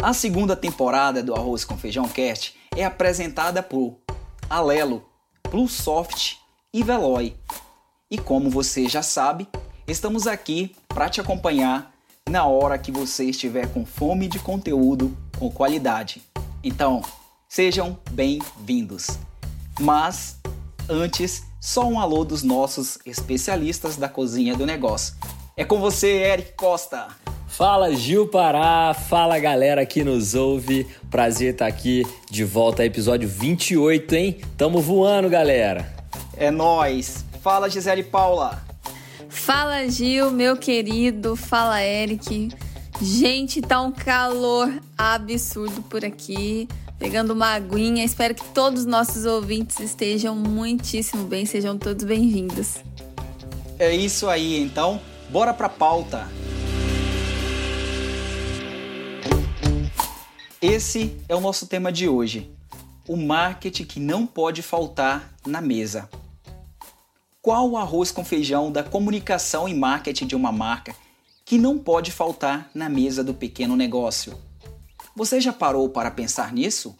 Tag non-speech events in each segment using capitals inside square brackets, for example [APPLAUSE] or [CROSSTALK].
A segunda temporada do Arroz com Feijão Cast é apresentada por Alelo, Plusoft e Veloy. E como você já sabe, estamos aqui para te acompanhar na hora que você estiver com fome de conteúdo com qualidade. Então, sejam bem-vindos. Mas antes, só um alô dos nossos especialistas da cozinha do negócio. É com você, Eric Costa. Fala Gil Pará, fala galera que nos ouve. Prazer estar aqui de volta, episódio 28, hein? Tamo voando, galera. É nós. Fala Gisele Paula. Fala Gil, meu querido. Fala Eric. Gente, tá um calor absurdo por aqui. Pegando uma aguinha. Espero que todos os nossos ouvintes estejam muitíssimo bem. Sejam todos bem-vindos. É isso aí, então. Bora pra pauta. Esse é o nosso tema de hoje: o marketing que não pode faltar na mesa. Qual o arroz com feijão da comunicação e marketing de uma marca que não pode faltar na mesa do pequeno negócio? Você já parou para pensar nisso?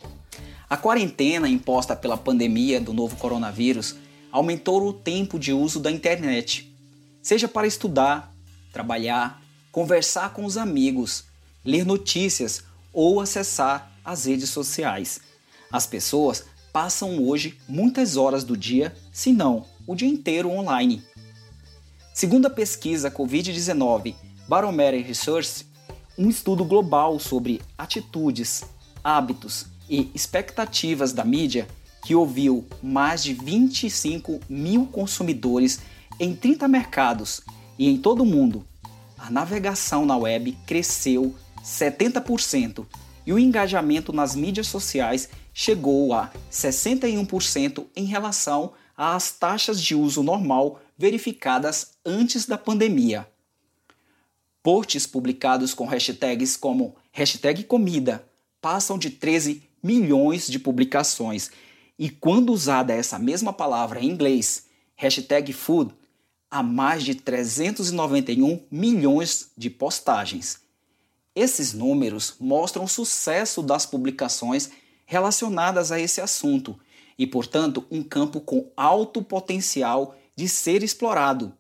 A quarentena imposta pela pandemia do novo coronavírus aumentou o tempo de uso da internet, seja para estudar, trabalhar, conversar com os amigos, ler notícias ou acessar as redes sociais. As pessoas passam hoje muitas horas do dia, se não o dia inteiro online. Segundo a pesquisa Covid-19 Barometer Research, um estudo global sobre atitudes, hábitos e expectativas da mídia que ouviu mais de 25 mil consumidores em 30 mercados e em todo o mundo, a navegação na web cresceu 70% e o engajamento nas mídias sociais chegou a 61% em relação às taxas de uso normal verificadas antes da pandemia. Posts publicados com hashtags como hashtag comida passam de 13 milhões de publicações e quando usada essa mesma palavra em inglês, hashtag food, há mais de 391 milhões de postagens. Esses números mostram o sucesso das publicações relacionadas a esse assunto e, portanto, um campo com alto potencial de ser explorado,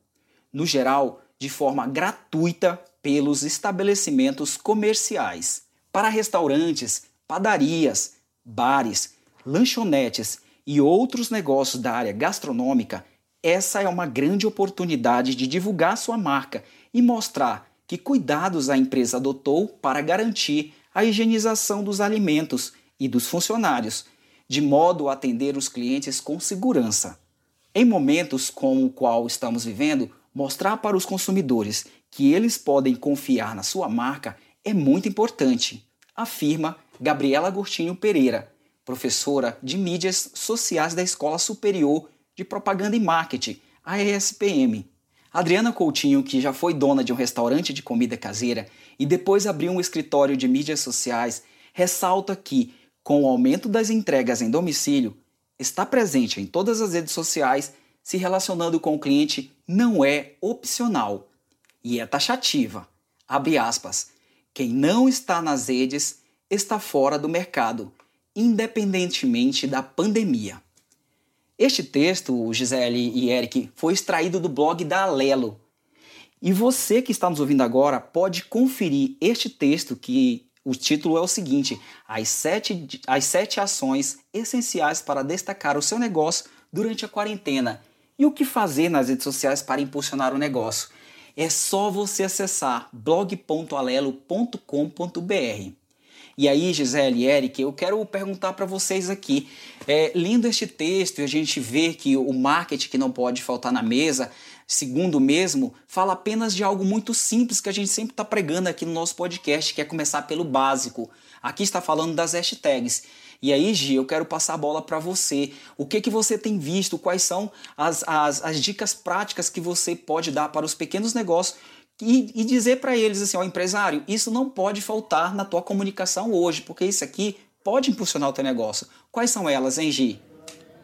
no geral, de forma gratuita pelos estabelecimentos comerciais. Para restaurantes, padarias, bares, lanchonetes e outros negócios da área gastronômica, essa é uma grande oportunidade de divulgar sua marca e mostrar que cuidados a empresa adotou para garantir a higienização dos alimentos e dos funcionários, de modo a atender os clientes com segurança. Em momentos como o qual estamos vivendo, mostrar para os consumidores que eles podem confiar na sua marca é muito importante, afirma Gabriela Agostinho Pereira, professora de mídias sociais da Escola Superior de Propaganda e Marketing, a ESPM. Adriana Coutinho, que já foi dona de um restaurante de comida caseira e depois abriu um escritório de mídias sociais, ressalta que, com o aumento das entregas em domicílio, estar presente em todas as redes sociais se relacionando com o cliente não é opcional e é taxativa. Abre aspas. Quem não está nas redes está fora do mercado, independentemente da pandemia. Este texto, Gisele e Eric, foi extraído do blog da Alelo. E você que está nos ouvindo agora pode conferir este texto que o título é o seguinte: as sete, as sete ações essenciais para destacar o seu negócio durante a quarentena e o que fazer nas redes sociais para impulsionar o negócio. É só você acessar blog.alelo.com.br. E aí, Gisele e Eric, eu quero perguntar para vocês aqui. É, lendo este texto, a gente vê que o marketing que não pode faltar na mesa, segundo mesmo, fala apenas de algo muito simples que a gente sempre está pregando aqui no nosso podcast, que é começar pelo básico. Aqui está falando das hashtags. E aí, Gi, eu quero passar a bola para você. O que, que você tem visto? Quais são as, as, as dicas práticas que você pode dar para os pequenos negócios e, e dizer para eles assim, ó, empresário, isso não pode faltar na tua comunicação hoje, porque isso aqui pode impulsionar o teu negócio. Quais são elas, hein, Gi?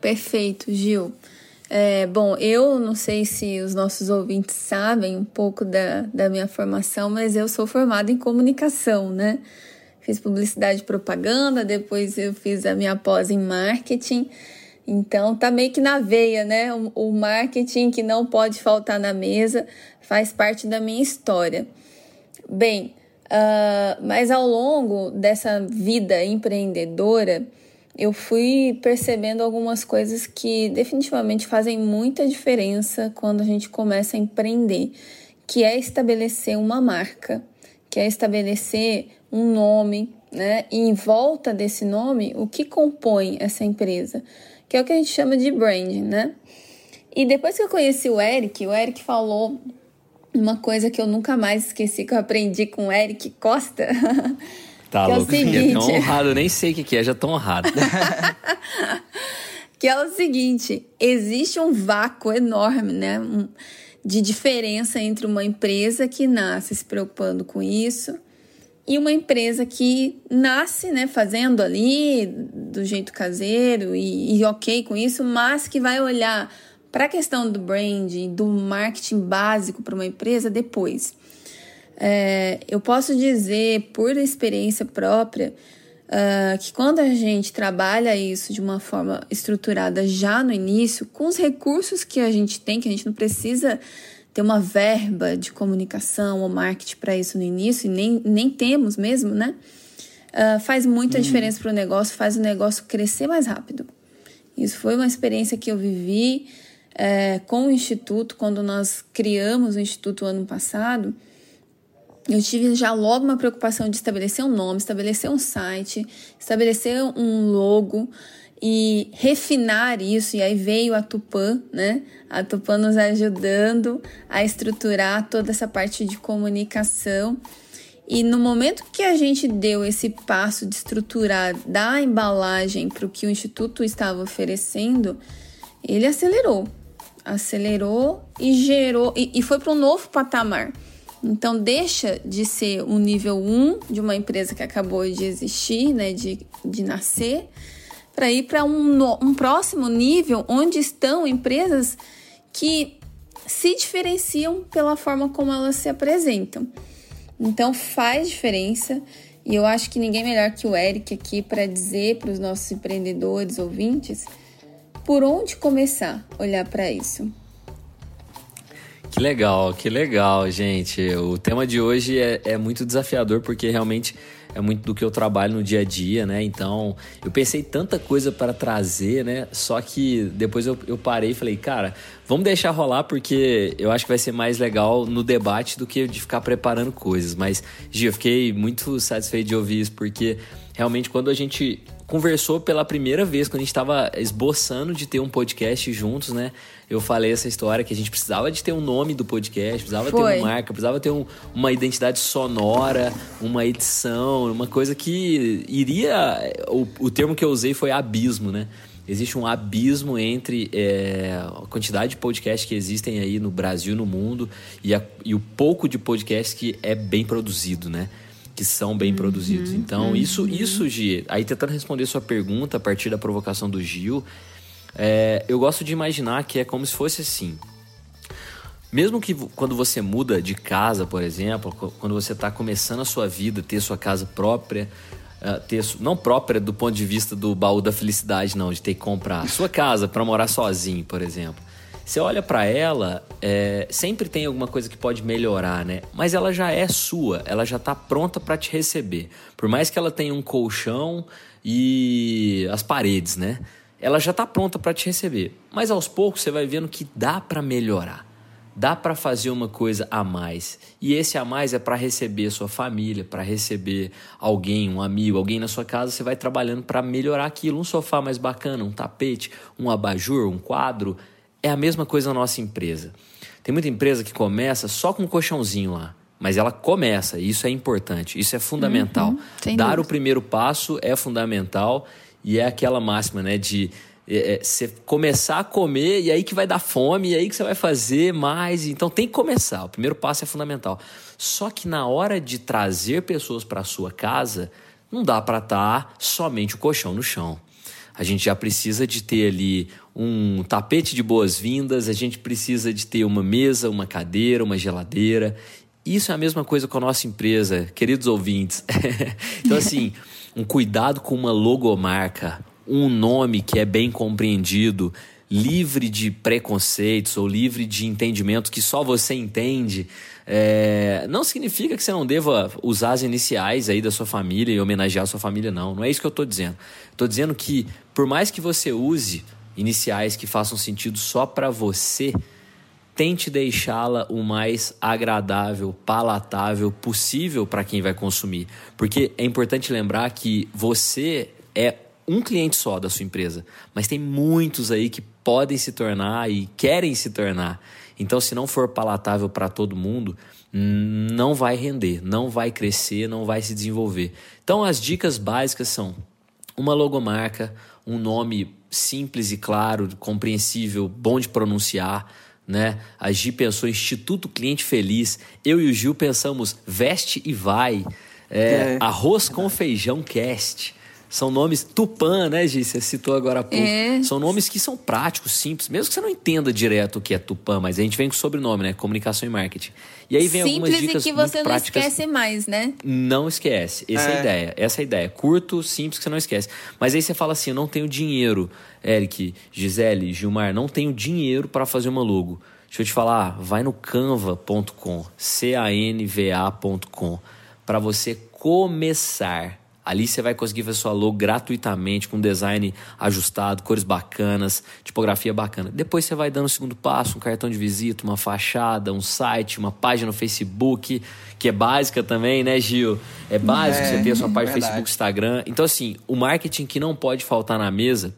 Perfeito, Gil. É, bom, eu não sei se os nossos ouvintes sabem um pouco da, da minha formação, mas eu sou formada em comunicação, né? Fiz publicidade e propaganda, depois eu fiz a minha pós em marketing. Então tá meio que na veia, né? O, marketing que não pode faltar na mesa faz parte da minha história. Bem, uh, mas ao longo dessa vida empreendedora, eu fui percebendo algumas coisas que definitivamente fazem muita diferença quando a gente começa a empreender, que é estabelecer uma marca, que é estabelecer um nome, né? E em volta desse nome, o que compõe essa empresa? Que é o que a gente chama de branding, né? E depois que eu conheci o Eric, o Eric falou uma coisa que eu nunca mais esqueci, que eu aprendi com o Eric Costa. [LAUGHS] Tá que louco, é o seguinte... tão honrado, nem sei o que é, já tô honrado. [LAUGHS] [LAUGHS] que é o seguinte, existe um vácuo enorme, né? de diferença entre uma empresa que nasce se preocupando com isso e uma empresa que nasce, né, fazendo ali do jeito caseiro e, e ok com isso, mas que vai olhar para a questão do branding, do marketing básico para uma empresa depois. É, eu posso dizer, por experiência própria, uh, que quando a gente trabalha isso de uma forma estruturada já no início, com os recursos que a gente tem, que a gente não precisa ter uma verba de comunicação ou marketing para isso no início, e nem, nem temos mesmo, né? Uh, faz muita uhum. diferença para o negócio, faz o negócio crescer mais rápido. Isso foi uma experiência que eu vivi é, com o Instituto, quando nós criamos o Instituto ano passado. Eu tive já logo uma preocupação de estabelecer um nome, estabelecer um site, estabelecer um logo e refinar isso. E aí veio a Tupã, né? A Tupã nos ajudando a estruturar toda essa parte de comunicação. E no momento que a gente deu esse passo de estruturar da embalagem para o que o Instituto estava oferecendo, ele acelerou. Acelerou e gerou, e, e foi para um novo patamar. Então, deixa de ser um nível 1 de uma empresa que acabou de existir, né, de, de nascer, para ir para um, um próximo nível onde estão empresas que se diferenciam pela forma como elas se apresentam. Então faz diferença e eu acho que ninguém melhor que o Eric aqui para dizer para os nossos empreendedores, ouvintes, por onde começar a olhar para isso. Que legal, que legal, gente. O tema de hoje é, é muito desafiador porque realmente é muito do que eu trabalho no dia a dia, né? Então, eu pensei tanta coisa para trazer, né? Só que depois eu, eu parei e falei, cara, vamos deixar rolar porque eu acho que vai ser mais legal no debate do que de ficar preparando coisas. Mas, Gia, eu fiquei muito satisfeito de ouvir isso porque realmente quando a gente conversou pela primeira vez, quando a gente estava esboçando de ter um podcast juntos, né? Eu falei essa história que a gente precisava de ter um nome do podcast, precisava Foi. ter uma marca, precisava ter um, uma identidade sonora, uma edição, uma coisa que iria. O, o termo que eu usei foi abismo, né? Existe um abismo entre é, a quantidade de podcasts que existem aí no Brasil, no mundo, e, a, e o pouco de podcast que é bem produzido, né? Que são bem uhum, produzidos. Então, uhum. isso, isso, Gi, aí tentando responder sua pergunta a partir da provocação do Gil, é, eu gosto de imaginar que é como se fosse assim. Mesmo que quando você muda de casa, por exemplo, quando você está começando a sua vida, ter sua casa própria, uh, ter não própria do ponto de vista do baú da felicidade, não, de ter que comprar sua casa para morar sozinho, por exemplo. Você olha para ela, é, sempre tem alguma coisa que pode melhorar, né? Mas ela já é sua, ela já tá pronta para te receber. Por mais que ela tenha um colchão e as paredes, né? Ela já tá pronta para te receber. Mas aos poucos você vai vendo que dá para melhorar. dá para fazer uma coisa a mais. E esse a mais é para receber sua família, para receber alguém, um amigo, alguém na sua casa, você vai trabalhando para melhorar aquilo, um sofá mais bacana, um tapete, um abajur, um quadro. É a mesma coisa na nossa empresa. Tem muita empresa que começa só com um colchãozinho lá. Mas ela começa, e isso é importante, isso é fundamental. Uhum, Dar dúvida. o primeiro passo é fundamental e é aquela máxima, né, de é, é, você começar a comer e aí que vai dar fome, e aí que você vai fazer mais. Então tem que começar. O primeiro passo é fundamental. Só que na hora de trazer pessoas para a sua casa, não dá para estar tá somente o colchão no chão. A gente já precisa de ter ali um tapete de boas-vindas, a gente precisa de ter uma mesa, uma cadeira, uma geladeira. Isso é a mesma coisa com a nossa empresa, queridos ouvintes. [LAUGHS] então, assim, um cuidado com uma logomarca, um nome que é bem compreendido, livre de preconceitos ou livre de entendimento que só você entende. É, não significa que você não deva usar as iniciais aí da sua família e homenagear a sua família, não. Não é isso que eu estou dizendo. Estou dizendo que, por mais que você use iniciais que façam sentido só para você, tente deixá-la o mais agradável, palatável possível para quem vai consumir. Porque é importante lembrar que você é um cliente só da sua empresa, mas tem muitos aí que podem se tornar e querem se tornar. Então, se não for palatável para todo mundo, não vai render, não vai crescer, não vai se desenvolver. Então, as dicas básicas são uma logomarca, um nome simples e claro, compreensível, bom de pronunciar. Né? A Gi pensou Instituto Cliente Feliz. Eu e o Gil pensamos Veste e Vai. É, é. Arroz com Feijão Cast. São nomes Tupã, né, Gi? Você citou agora há pouco. É. São nomes que são práticos, simples, mesmo que você não entenda direto o que é Tupã, mas a gente vem com sobrenome, né? Comunicação e marketing. E aí vem simples algumas dicas e que você não práticas. esquece mais, né? Não esquece. Essa é. é. a ideia. Essa é a ideia. Curto, simples, que você não esquece. Mas aí você fala assim: eu não tenho dinheiro, Eric, Gisele, Gilmar, não tenho dinheiro para fazer uma logo. Deixa eu te falar, vai no canva.com, C-A-N-V-A.com, para você começar Ali você vai conseguir fazer sua logo gratuitamente, com design ajustado, cores bacanas, tipografia bacana. Depois você vai dando o segundo passo, um cartão de visita, uma fachada, um site, uma página no Facebook, que é básica também, né, Gil? É básico é, você ter a sua página no Facebook, Instagram. Então, assim, o marketing que não pode faltar na mesa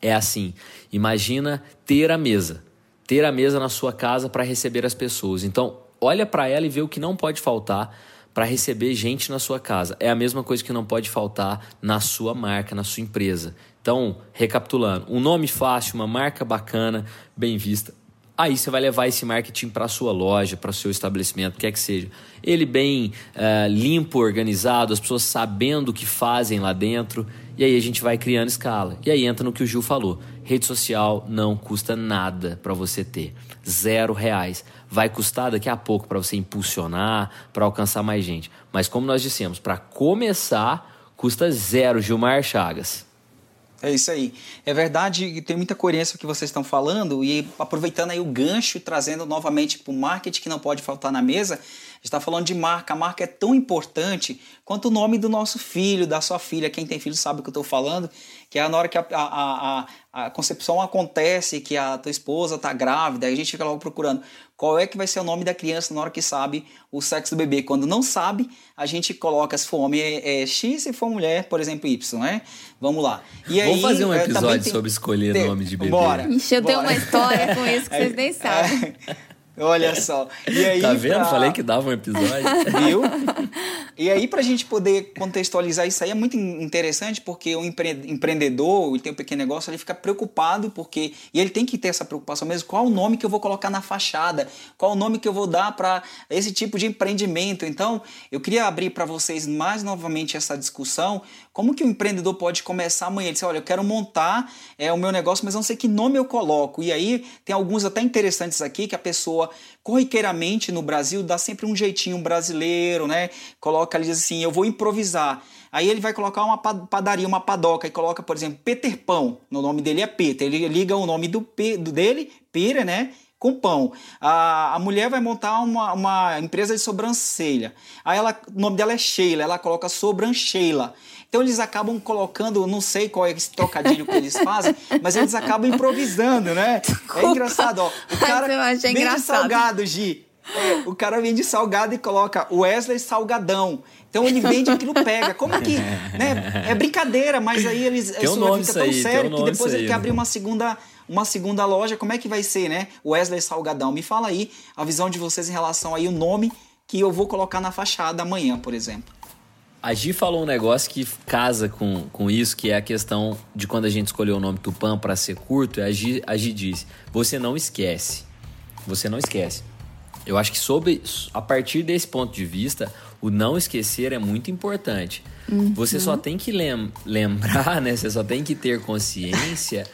é assim: imagina ter a mesa. Ter a mesa na sua casa para receber as pessoas. Então, olha para ela e vê o que não pode faltar para receber gente na sua casa. É a mesma coisa que não pode faltar na sua marca, na sua empresa. Então, recapitulando, um nome fácil, uma marca bacana, bem vista. Aí você vai levar esse marketing para a sua loja, para o seu estabelecimento, quer que seja. Ele bem uh, limpo, organizado, as pessoas sabendo o que fazem lá dentro. E aí a gente vai criando escala. E aí entra no que o Gil falou. Rede social não custa nada para você ter. Zero reais vai custar daqui a pouco para você impulsionar, para alcançar mais gente. Mas como nós dissemos, para começar, custa zero, Gilmar Chagas. É isso aí. É verdade, tem muita coerência o que vocês estão falando e aproveitando aí o gancho trazendo novamente para o marketing que não pode faltar na mesa, está falando de marca. A marca é tão importante quanto o nome do nosso filho, da sua filha. Quem tem filho sabe o que eu estou falando, que é na hora que a, a, a, a concepção acontece, que a tua esposa está grávida, aí a gente fica logo procurando qual é que vai ser o nome da criança na hora que sabe o sexo do bebê. Quando não sabe, a gente coloca se for homem é, é X, se for mulher, por exemplo, Y, né? Vamos lá. E Vamos aí, fazer um episódio tem... sobre escolher tem... nome de bebê. Bora. Ixi, eu bora. tenho uma história com isso que vocês nem [LAUGHS] sabem. Olha só. E aí, tá vendo? Pra... Falei que dava um episódio. Viu? E aí, para a gente poder contextualizar isso aí, é muito interessante porque o empre... empreendedor, ele tem um pequeno negócio, ele fica preocupado porque. E ele tem que ter essa preocupação mesmo: qual o nome que eu vou colocar na fachada? Qual o nome que eu vou dar para esse tipo de empreendimento? Então, eu queria abrir para vocês mais novamente essa discussão. Como que o empreendedor pode começar amanhã? Ele diz: olha, eu quero montar é, o meu negócio, mas não sei que nome eu coloco. E aí, tem alguns até interessantes aqui que a pessoa corriqueiramente no Brasil dá sempre um jeitinho brasileiro, né? Coloca ali assim, eu vou improvisar. Aí ele vai colocar uma padaria, uma padoca e coloca, por exemplo, Peter Pão. No nome dele é Peter. Ele liga o nome do, do dele, Pira, né? Com pão. A, a mulher vai montar uma, uma empresa de sobrancelha. Aí ela, o nome dela é Sheila, ela coloca sobrancheila. Então eles acabam colocando, não sei qual é esse trocadilho que eles fazem, mas eles acabam improvisando, né? É engraçado, ó. O cara vende engraçado. salgado, Gi. É, o cara vende salgado e coloca Wesley Salgadão. Então ele vende aquilo pega. Como que. Né? É brincadeira, mas aí eles. Tem isso um fica tão aí, sério um que depois ele quer abrir uma segunda, uma segunda loja. Como é que vai ser, né? Wesley Salgadão. Me fala aí a visão de vocês em relação aí o nome que eu vou colocar na fachada amanhã, por exemplo. A Gi falou um negócio que casa com, com isso, que é a questão de quando a gente escolheu o nome Tupã para ser curto. A Gi, a Gi disse: você não esquece. Você não esquece. Eu acho que sobre, a partir desse ponto de vista, o não esquecer é muito importante. Uhum. Você só tem que lem lembrar, [LAUGHS] né? Você só tem que ter consciência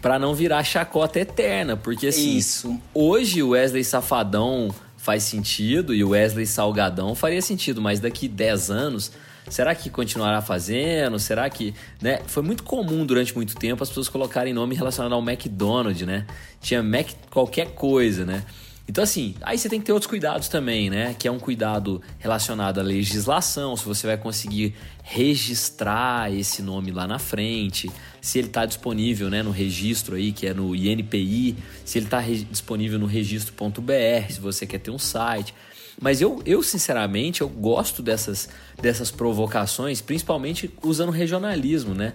para não virar chacota eterna, porque assim, Isso. hoje o Wesley Safadão faz sentido e o Wesley Salgadão faria sentido, mas daqui 10 anos Será que continuará fazendo? Será que. Né? Foi muito comum durante muito tempo as pessoas colocarem nome relacionado ao McDonald's, né? Tinha Mac qualquer coisa, né? Então, assim, aí você tem que ter outros cuidados também, né? Que é um cuidado relacionado à legislação, se você vai conseguir registrar esse nome lá na frente, se ele está disponível né, no registro aí, que é no INPI, se ele está disponível no registro.br, se você quer ter um site. Mas eu, eu, sinceramente, eu gosto dessas, dessas provocações, principalmente usando regionalismo, né?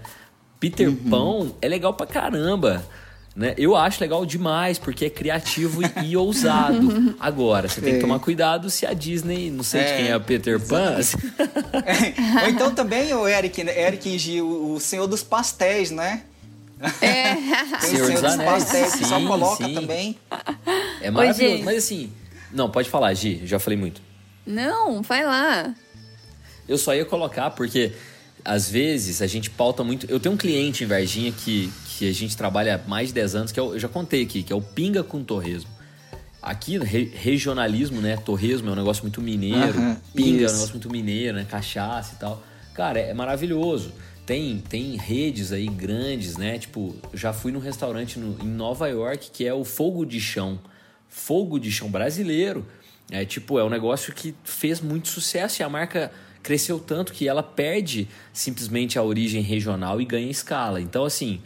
Peter uhum. Pão é legal pra caramba. Né? Eu acho legal demais, porque é criativo e, e ousado. [LAUGHS] Agora, você tem que tomar cuidado se a Disney, não sei é, de quem é a Peter Pan. é. [LAUGHS] Ou então também o Eric, Eric G, o, o Senhor dos Pastéis, né? É. [LAUGHS] Tem Senhor, Senhor dos, dos Pastéis, sim, que só coloca sim. também. É maravilhoso, Oi, mas assim... Não, pode falar, Gi, já falei muito. Não, vai lá. Eu só ia colocar porque às vezes a gente pauta muito. Eu tenho um cliente em Varginha que, que a gente trabalha há mais de 10 anos, que é o, eu já contei aqui, que é o Pinga com Torresmo. Aqui, re, regionalismo, né? Torresmo é um negócio muito mineiro, uhum, pinga isso. é um negócio muito mineiro, né? Cachaça e tal. Cara, é, é maravilhoso. Tem, tem redes aí grandes, né? Tipo, já fui num restaurante no, em Nova York que é o Fogo de Chão. Fogo de Chão brasileiro. É tipo, é um negócio que fez muito sucesso e a marca cresceu tanto que ela perde simplesmente a origem regional e ganha escala. Então, assim,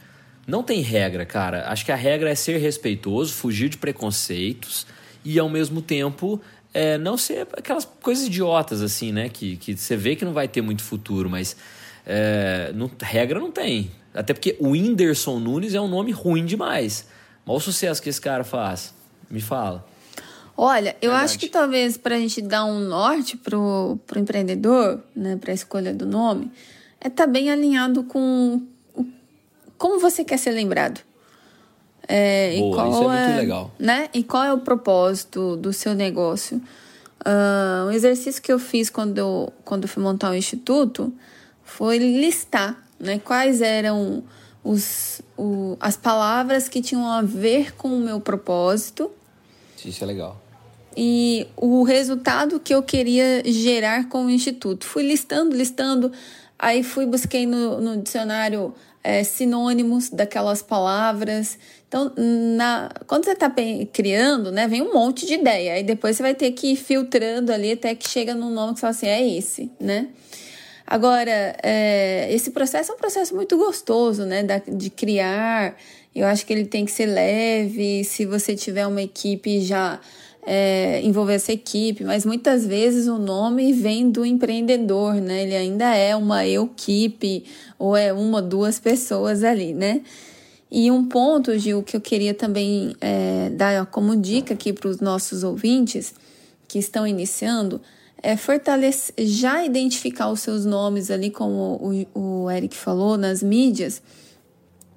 não tem regra, cara. Acho que a regra é ser respeitoso, fugir de preconceitos e, ao mesmo tempo, é, não ser aquelas coisas idiotas, assim, né? Que, que você vê que não vai ter muito futuro, mas é, não, regra não tem. Até porque o Whindersson Nunes é um nome ruim demais. Olha o sucesso que esse cara faz. Me fala. Olha, eu Verdade. acho que talvez para a gente dar um norte pro, pro empreendedor, né, para a escolha do nome, é estar tá bem alinhado com como você quer ser lembrado. É, Boa, e qual isso é, é muito legal. Né? E qual é o propósito do seu negócio? Uh, um exercício que eu fiz quando eu, quando eu fui montar o instituto foi listar né, quais eram os, o, as palavras que tinham a ver com o meu propósito isso é legal. E o resultado que eu queria gerar com o Instituto. Fui listando, listando, aí fui, busquei no, no dicionário é, sinônimos daquelas palavras. Então, na, quando você está criando, né, vem um monte de ideia. Aí depois você vai ter que ir filtrando ali até que chega num nome que você fala assim, é esse, né? Agora, é, esse processo é um processo muito gostoso, né, da, de criar eu acho que ele tem que ser leve. Se você tiver uma equipe, já é, envolver essa equipe, mas muitas vezes o nome vem do empreendedor, né? Ele ainda é uma equipe ou é uma, duas pessoas ali, né? E um ponto, Gil, que eu queria também é, dar como dica aqui para os nossos ouvintes que estão iniciando é fortalecer, já identificar os seus nomes ali, como o, o Eric falou, nas mídias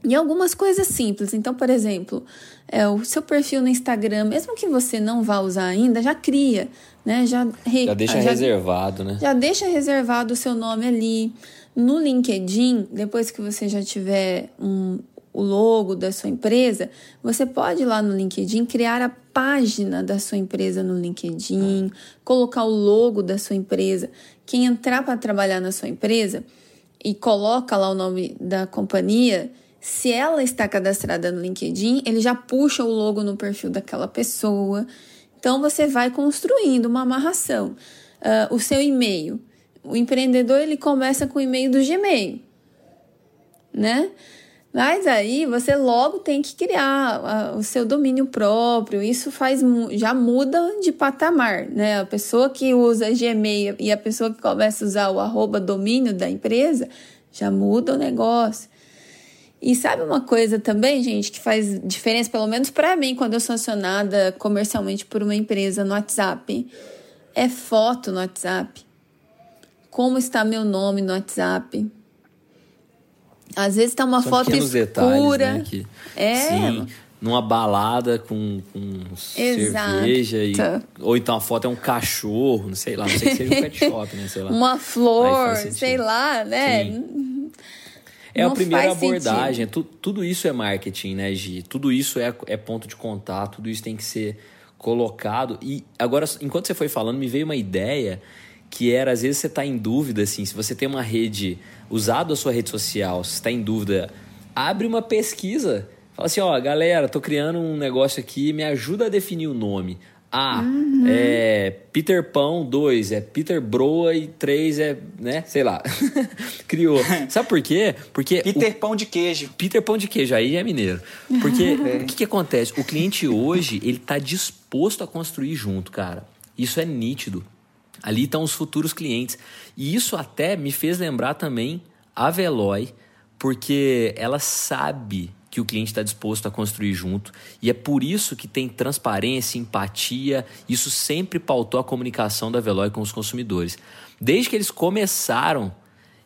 e algumas coisas simples. Então, por exemplo, é, o seu perfil no Instagram, mesmo que você não vá usar ainda, já cria, né? Já, re, já deixa já, reservado, né? Já deixa reservado o seu nome ali. No LinkedIn, depois que você já tiver um, o logo da sua empresa, você pode ir lá no LinkedIn criar a página da sua empresa no LinkedIn, colocar o logo da sua empresa. Quem entrar para trabalhar na sua empresa e coloca lá o nome da companhia Se ela está cadastrada no LinkedIn, ele já puxa o logo no perfil daquela pessoa. Então você vai construindo uma amarração. Uh, o seu e-mail. O empreendedor ele começa com o e-mail do Gmail, né? Mas aí você logo tem que criar uh, o seu domínio próprio. Isso faz já muda de patamar, né? A pessoa que usa Gmail e a pessoa que começa a usar o arroba domínio da empresa já muda o negócio. E sabe uma coisa também, gente, que faz diferença, pelo menos para mim, quando eu sou acionada comercialmente por uma empresa no WhatsApp? É foto no WhatsApp. Como está meu nome no WhatsApp? Às vezes está uma São foto escura. Detalhes, né, que, é. Sim, numa balada com, com cerveja. E, ou então a foto é um cachorro, não sei lá, não sei que seja um pet [LAUGHS] shop, né? Sei lá. Uma flor, sei lá, né? Sim. É Não a primeira abordagem. Tu, tudo isso é marketing, né, Gi? Tudo isso é, é ponto de contato, tudo isso tem que ser colocado. E agora, enquanto você foi falando, me veio uma ideia que era, às vezes, você está em dúvida, assim, se você tem uma rede, usado a sua rede social, se está em dúvida, abre uma pesquisa. Fala assim, ó, galera, tô criando um negócio aqui, me ajuda a definir o nome. A uhum. é Peter Pão 2, é Peter Broa e 3 é, né, sei lá. [LAUGHS] Criou. Sabe por quê? Porque Peter o... Pão de queijo. Peter Pão de queijo, aí é mineiro. Porque [LAUGHS] é. o que, que acontece? O cliente hoje, ele tá disposto a construir junto, cara. Isso é nítido. Ali estão os futuros clientes. E isso até me fez lembrar também a Veloy, porque ela sabe que o cliente está disposto a construir junto. E é por isso que tem transparência, empatia. Isso sempre pautou a comunicação da Veloy com os consumidores. Desde que eles começaram,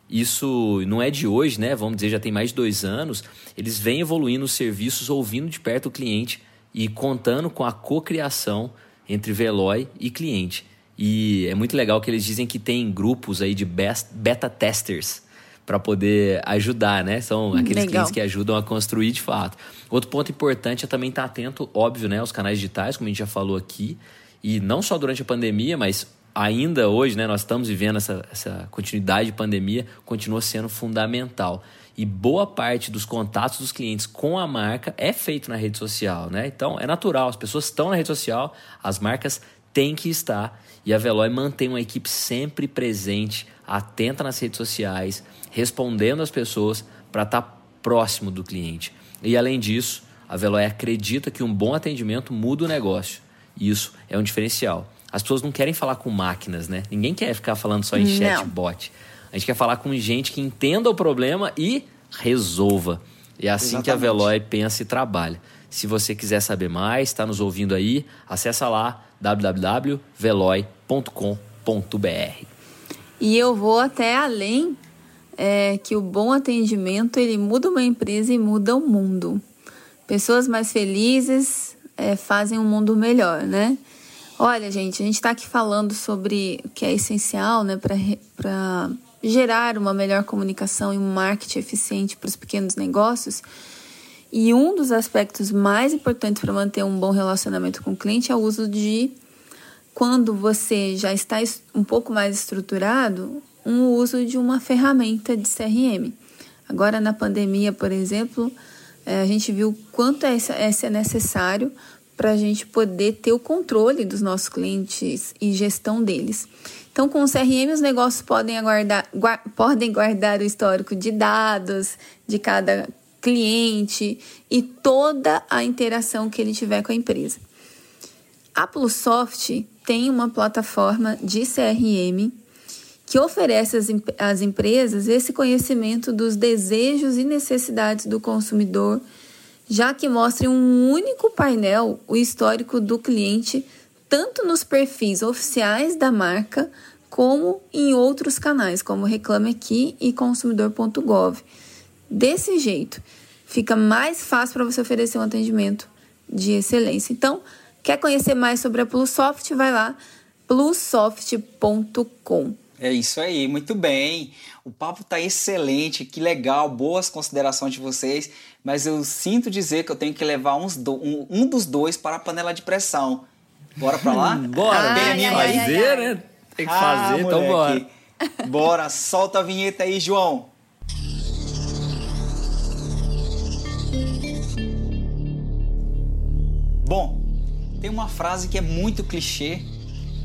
isso não é de hoje, né? Vamos dizer, já tem mais de dois anos. Eles vêm evoluindo os serviços, ouvindo de perto o cliente e contando com a cocriação entre Veloy e cliente. E é muito legal que eles dizem que tem grupos aí de beta testers para poder ajudar, né? São aqueles Legal. clientes que ajudam a construir de fato. Outro ponto importante é também estar atento, óbvio, né, aos canais digitais, como a gente já falou aqui, e não só durante a pandemia, mas ainda hoje, né, nós estamos vivendo essa, essa continuidade de pandemia, continua sendo fundamental. E boa parte dos contatos dos clientes com a marca é feito na rede social, né? Então é natural, as pessoas estão na rede social, as marcas têm que estar. E a Veloy mantém uma equipe sempre presente, atenta nas redes sociais, respondendo às pessoas para estar tá próximo do cliente. E além disso, a Veloy acredita que um bom atendimento muda o negócio. E isso é um diferencial. As pessoas não querem falar com máquinas, né? Ninguém quer ficar falando só em chatbot. A gente quer falar com gente que entenda o problema e resolva. E é assim Exatamente. que a Veloy pensa e trabalha. Se você quiser saber mais, está nos ouvindo aí, acessa lá www.veloy.com.br. E eu vou até além é, que o bom atendimento ele muda uma empresa e muda o mundo. Pessoas mais felizes é, fazem um mundo melhor, né? Olha, gente, a gente está aqui falando sobre o que é essencial né, para gerar uma melhor comunicação e um marketing eficiente para os pequenos negócios. E um dos aspectos mais importantes para manter um bom relacionamento com o cliente é o uso de, quando você já está um pouco mais estruturado, um uso de uma ferramenta de CRM. Agora, na pandemia, por exemplo, é, a gente viu quanto é, é necessário para a gente poder ter o controle dos nossos clientes e gestão deles. Então, com o CRM, os negócios podem, aguardar, podem guardar o histórico de dados de cada cliente e toda a interação que ele tiver com a empresa. A Plusoft tem uma plataforma de CRM que oferece às, às empresas esse conhecimento dos desejos e necessidades do consumidor, já que mostra em um único painel o histórico do cliente, tanto nos perfis oficiais da marca, como em outros canais, como Reclame Aqui e consumidor.gov. Desse jeito, fica mais fácil para você oferecer um atendimento de excelência. Então, quer conhecer mais sobre a Plusoft? Vai lá, plusoft.com. É isso aí, muito bem. O papo tá excelente, que legal, boas considerações de vocês, mas eu sinto dizer que eu tenho que levar uns do, um, um dos dois para a panela de pressão. Bora para lá? [LAUGHS] bora, bem ai, ai, fazer, né? Tem que fazer, ah, então bora. Bora, solta a vinheta aí, João. Bom, tem uma frase que é muito clichê,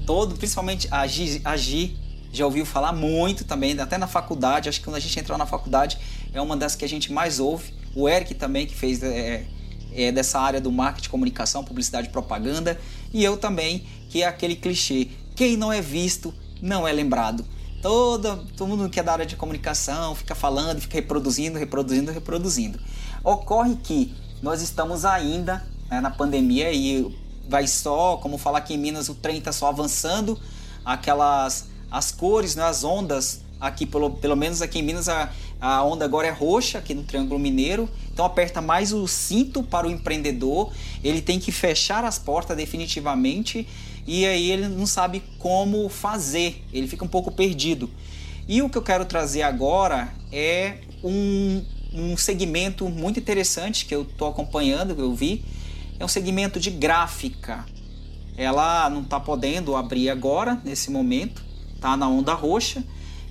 todo, principalmente a Gi, a Gi já ouviu falar muito também, até na faculdade, acho que quando a gente entrou na faculdade é uma das que a gente mais ouve. O Eric também, que fez é, é, dessa área do marketing, comunicação, publicidade e propaganda. E eu também, que é aquele clichê: quem não é visto não é lembrado. Toda, todo mundo que é da área de comunicação fica falando, fica reproduzindo, reproduzindo, reproduzindo. Ocorre que nós estamos ainda né, na pandemia e vai só, como falar aqui em Minas, o trem está só avançando, aquelas as cores, né, as ondas aqui pelo, pelo menos aqui em Minas a, a onda agora é roxa aqui no Triângulo Mineiro, então aperta mais o cinto para o empreendedor, ele tem que fechar as portas definitivamente e aí ele não sabe como fazer, ele fica um pouco perdido. E o que eu quero trazer agora é um, um segmento muito interessante que eu estou acompanhando, que eu vi, é um segmento de gráfica. Ela não está podendo abrir agora, nesse momento, está na onda roxa,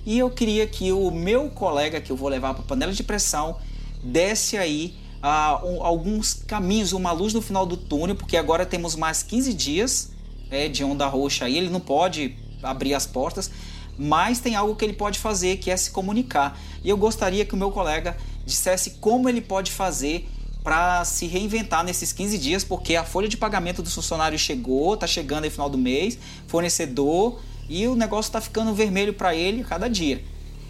e eu queria que o meu colega que eu vou levar para a panela de pressão desse aí uh, um, alguns caminhos, uma luz no final do túnel, porque agora temos mais 15 dias é, de onda roxa aí, ele não pode abrir as portas, mas tem algo que ele pode fazer que é se comunicar. E eu gostaria que o meu colega dissesse como ele pode fazer para se reinventar nesses 15 dias, porque a folha de pagamento do funcionário chegou, está chegando aí no final do mês, fornecedor e o negócio está ficando vermelho para ele cada dia.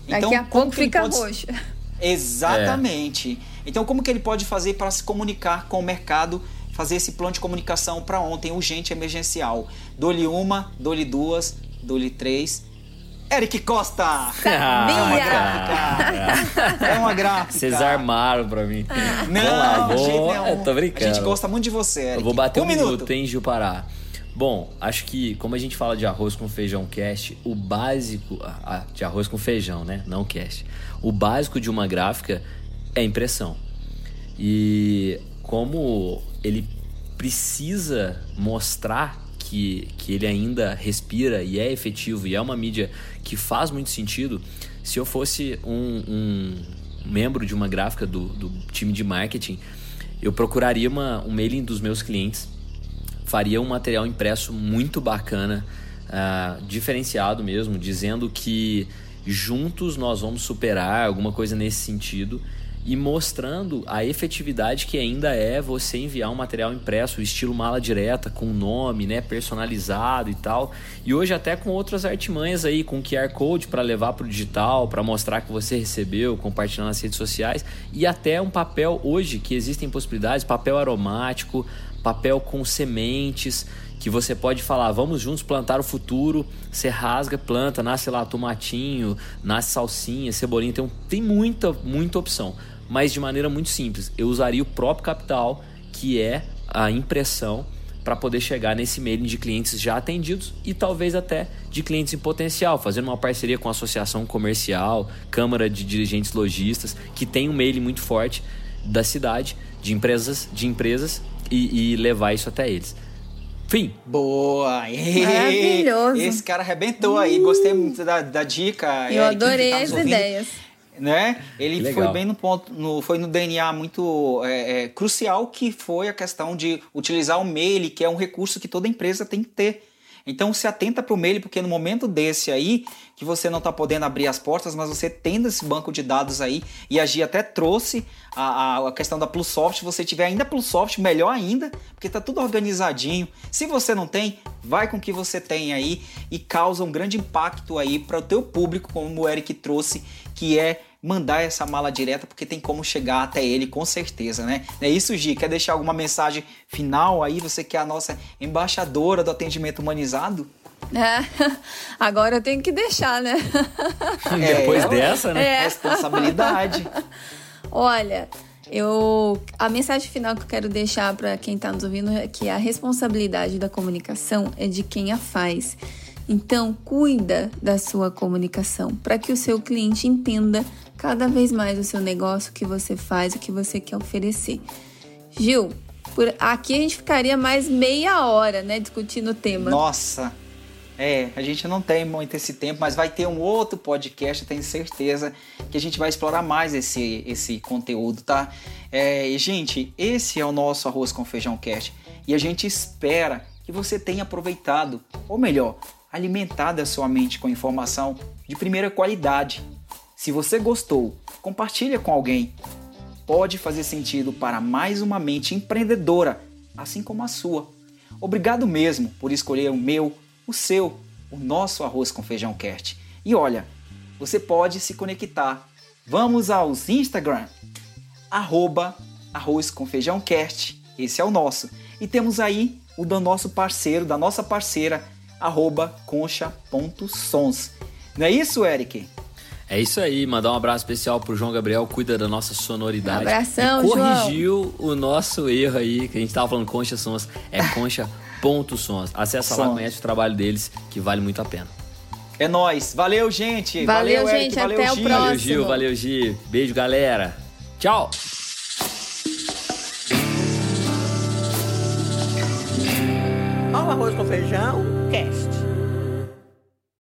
Então, Daqui a pouco fica pode... roxo. [LAUGHS] Exatamente. É. Então, como que ele pode fazer para se comunicar com o mercado, fazer esse plano de comunicação para ontem, urgente, emergencial? Dou-lhe uma, dou-lhe duas, dou-lhe três. Eric Costa! Sabia! É uma gráfica. Vocês armaram pra mim. Não, lá, vou... gente, não. Eu tô brincando. A gente gosta muito de você, Eric. Eu vou bater um, um minuto, minuto, hein, Gil Pará. Bom, acho que como a gente fala de arroz com feijão cast, o básico ah, de arroz com feijão, né? Não cast. O básico de uma gráfica é impressão. E como ele precisa mostrar que, que ele ainda respira e é efetivo e é uma mídia que faz muito sentido, se eu fosse um, um membro de uma gráfica do, do time de marketing, eu procuraria uma, um mailing dos meus clientes faria um material impresso muito bacana, uh, diferenciado mesmo, dizendo que juntos nós vamos superar alguma coisa nesse sentido e mostrando a efetividade que ainda é você enviar um material impresso, estilo mala direta, com nome, né, personalizado e tal. E hoje até com outras artimanhas aí, com QR Code para levar para o digital, para mostrar que você recebeu, compartilhando nas redes sociais. E até um papel hoje que existem possibilidades, papel aromático, papel com sementes, que você pode falar, vamos juntos plantar o futuro, você rasga, planta, nasce lá tomatinho, nasce salsinha, cebolinha, então tem muita, muita opção, mas de maneira muito simples. Eu usaria o próprio capital, que é a impressão, para poder chegar nesse mailing de clientes já atendidos e talvez até de clientes em potencial, fazendo uma parceria com a associação comercial, Câmara de Dirigentes Logistas, que tem um mailing muito forte da cidade, de empresas, de empresas e, e levar isso até eles. Fim. Boa! Maravilhoso. Esse cara arrebentou aí. Gostei muito da, da dica. Eu adorei tá as ouvindo. ideias. Né? Ele foi bem no ponto, no, foi no DNA muito é, é, crucial que foi a questão de utilizar o mail, que é um recurso que toda empresa tem que ter. Então se atenta para o mail, porque no momento desse aí, que você não está podendo abrir as portas, mas você tendo esse banco de dados aí, e a Gi até trouxe a, a, questão da Plusoft, se você tiver ainda Plusoft, melhor ainda, porque está tudo organizadinho. Se você não tem, vai com o que você tem aí e causa um grande impacto aí para o teu público, como o Eric trouxe, que é mandar essa mala direta, porque tem como chegar até ele com certeza, né? É isso, Gi. Quer deixar alguma mensagem final aí? Você que é a nossa embaixadora do atendimento humanizado? É, [LAUGHS] agora eu tenho que deixar, né? [LAUGHS] É, Depois dessa, né? É. Responsabilidade. [LAUGHS] Olha, eu a mensagem final que eu quero deixar para quem está nos ouvindo é que a responsabilidade da comunicação é de quem a faz. Então, cuida da sua comunicação para que o seu cliente entenda cada vez mais o seu negócio, o que você faz, o que você quer oferecer. Gil, por aqui a gente ficaria mais meia hora, né, discutindo o tema. Nossa, é, a gente não tem muito esse tempo, mas vai ter um outro podcast, eu tenho certeza que a gente vai explorar mais esse, esse conteúdo, tá? É, gente, esse é o nosso Arroz com Feijão Cast. E a gente espera que você tenha aproveitado, ou melhor, alimentado a sua mente com informação de primeira qualidade. Se você gostou, compartilha com alguém. Pode fazer sentido para mais uma mente empreendedora, assim como a sua. Obrigado mesmo por escolher o meu, o seu, o nosso arroz com feijão cast. E olha, você pode se conectar. Vamos aos Instagram, arroba arroz com feijão cast. Esse é o nosso. E temos aí o do nosso parceiro, da nossa parceira, arroba concha.sons. Não é isso, Eric? É isso aí, mandar um abraço especial pro João Gabriel, cuida da nossa sonoridade. Um abração, e corrigiu João. o nosso erro aí, que a gente tava falando concha sons, é [LAUGHS] concha.sons. Acessa lá, conhece o trabalho deles, que vale muito a pena. É nós. Valeu, gente. Valeu, valeu gente. Eric, valeu, até Gil. o próximo. Valeu, Gil. Valeu, Gil. Beijo, galera. Tchau. Arroz com feijão, cast.